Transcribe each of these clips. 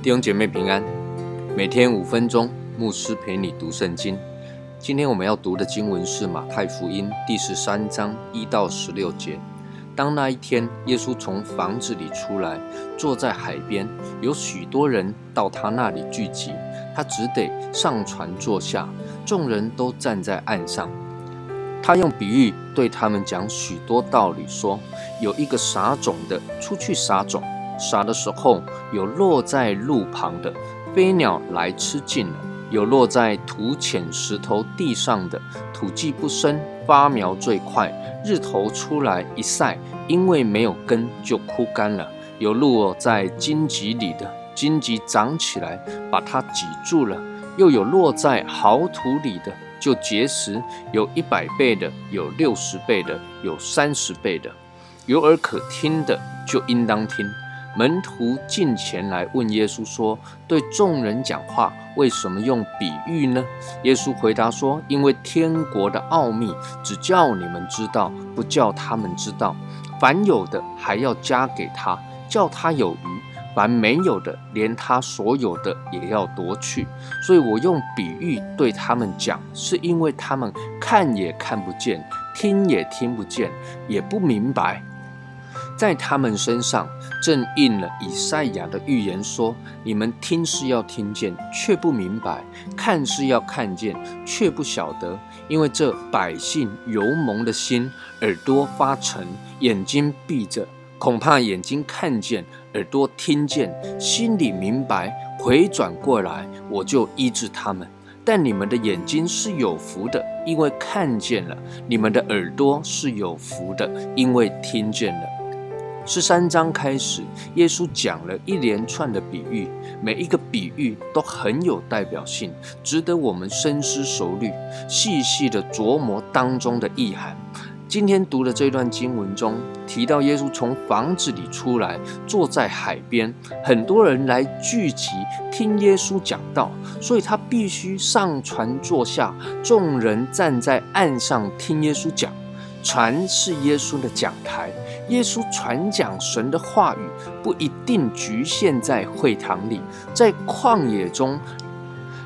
弟兄姐妹平安，每天五分钟，牧师陪你读圣经。今天我们要读的经文是马太福音第十三章一到十六节。当那一天，耶稣从房子里出来，坐在海边，有许多人到他那里聚集，他只得上船坐下，众人都站在岸上。他用比喻对他们讲许多道理，说：有一个撒种的出去撒种。撒的时候，有落在路旁的，飞鸟来吃尽了；有落在土浅石头地上的，土既不深，发苗最快，日头出来一晒，因为没有根就枯干了；有落在荆棘里的，荆棘长起来把它挤住了；又有落在好土里的，就结实，有一百倍的，有六十倍的，有三十倍的。有耳可听的，就应当听。门徒进前来问耶稣说：“对众人讲话，为什么用比喻呢？”耶稣回答说：“因为天国的奥秘只叫你们知道，不叫他们知道。凡有的还要加给他，叫他有余；凡没有的，连他所有的也要夺去。所以我用比喻对他们讲，是因为他们看也看不见，听也听不见，也不明白。”在他们身上正应了以赛亚的预言，说：“你们听是要听见，却不明白；看是要看见，却不晓得。因为这百姓油蒙的心，耳朵发沉，眼睛闭着，恐怕眼睛看见，耳朵听见，心里明白，回转过来，我就医治他们。但你们的眼睛是有福的，因为看见了；你们的耳朵是有福的，因为听见了。”十三章开始，耶稣讲了一连串的比喻，每一个比喻都很有代表性，值得我们深思熟虑，细细的琢磨当中的意涵。今天读的这段经文中提到，耶稣从房子里出来，坐在海边，很多人来聚集听耶稣讲道，所以他必须上船坐下，众人站在岸上听耶稣讲。传是耶稣的讲台，耶稣传讲神的话语不一定局限在会堂里，在旷野中，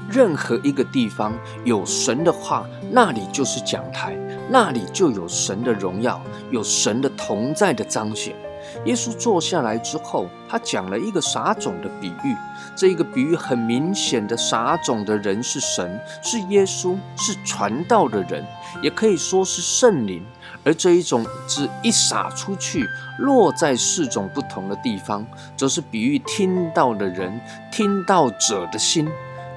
任何一个地方有神的话，那里就是讲台，那里就有神的荣耀，有神的同在的彰显。耶稣坐下来之后，他讲了一个撒种的比喻。这一个比喻很明显的撒种的人是神，是耶稣，是传道的人，也可以说是圣灵。而这一种只一撒出去，落在四种不同的地方，则是比喻听到的人、听到者的心。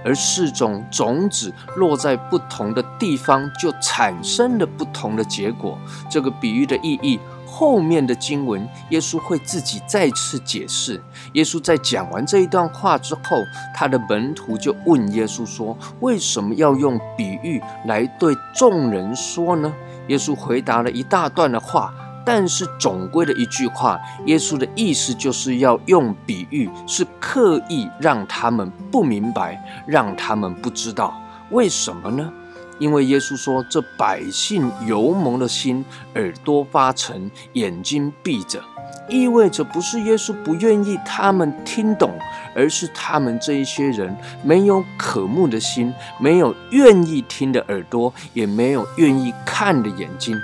而四种种子落在不同的地方，就产生了不同的结果。这个比喻的意义。后面的经文，耶稣会自己再次解释。耶稣在讲完这一段话之后，他的门徒就问耶稣说：“为什么要用比喻来对众人说呢？”耶稣回答了一大段的话，但是总归的一句话，耶稣的意思就是要用比喻，是刻意让他们不明白，让他们不知道。为什么呢？因为耶稣说：“这百姓油蒙的心，耳朵发沉，眼睛闭着，意味着不是耶稣不愿意他们听懂，而是他们这一些人没有渴慕的心，没有愿意听的耳朵，也没有愿意看的眼睛。”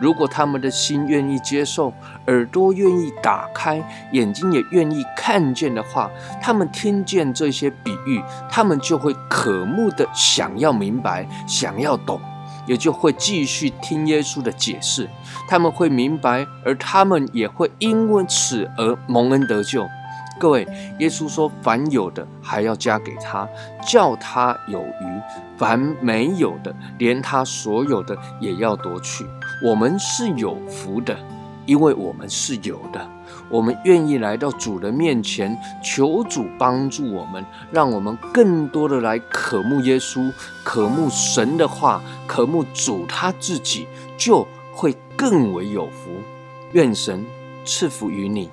如果他们的心愿意接受，耳朵愿意打开，眼睛也愿意看见的话，他们听见这些比喻，他们就会渴慕的想要明白，想要懂，也就会继续听耶稣的解释。他们会明白，而他们也会因为此而蒙恩得救。各位，耶稣说：“凡有的还要加给他，叫他有余；凡没有的，连他所有的也要夺去。”我们是有福的，因为我们是有的。我们愿意来到主的面前，求主帮助我们，让我们更多的来渴慕耶稣，渴慕神的话，渴慕主他自己，就会更为有福。愿神赐福于你。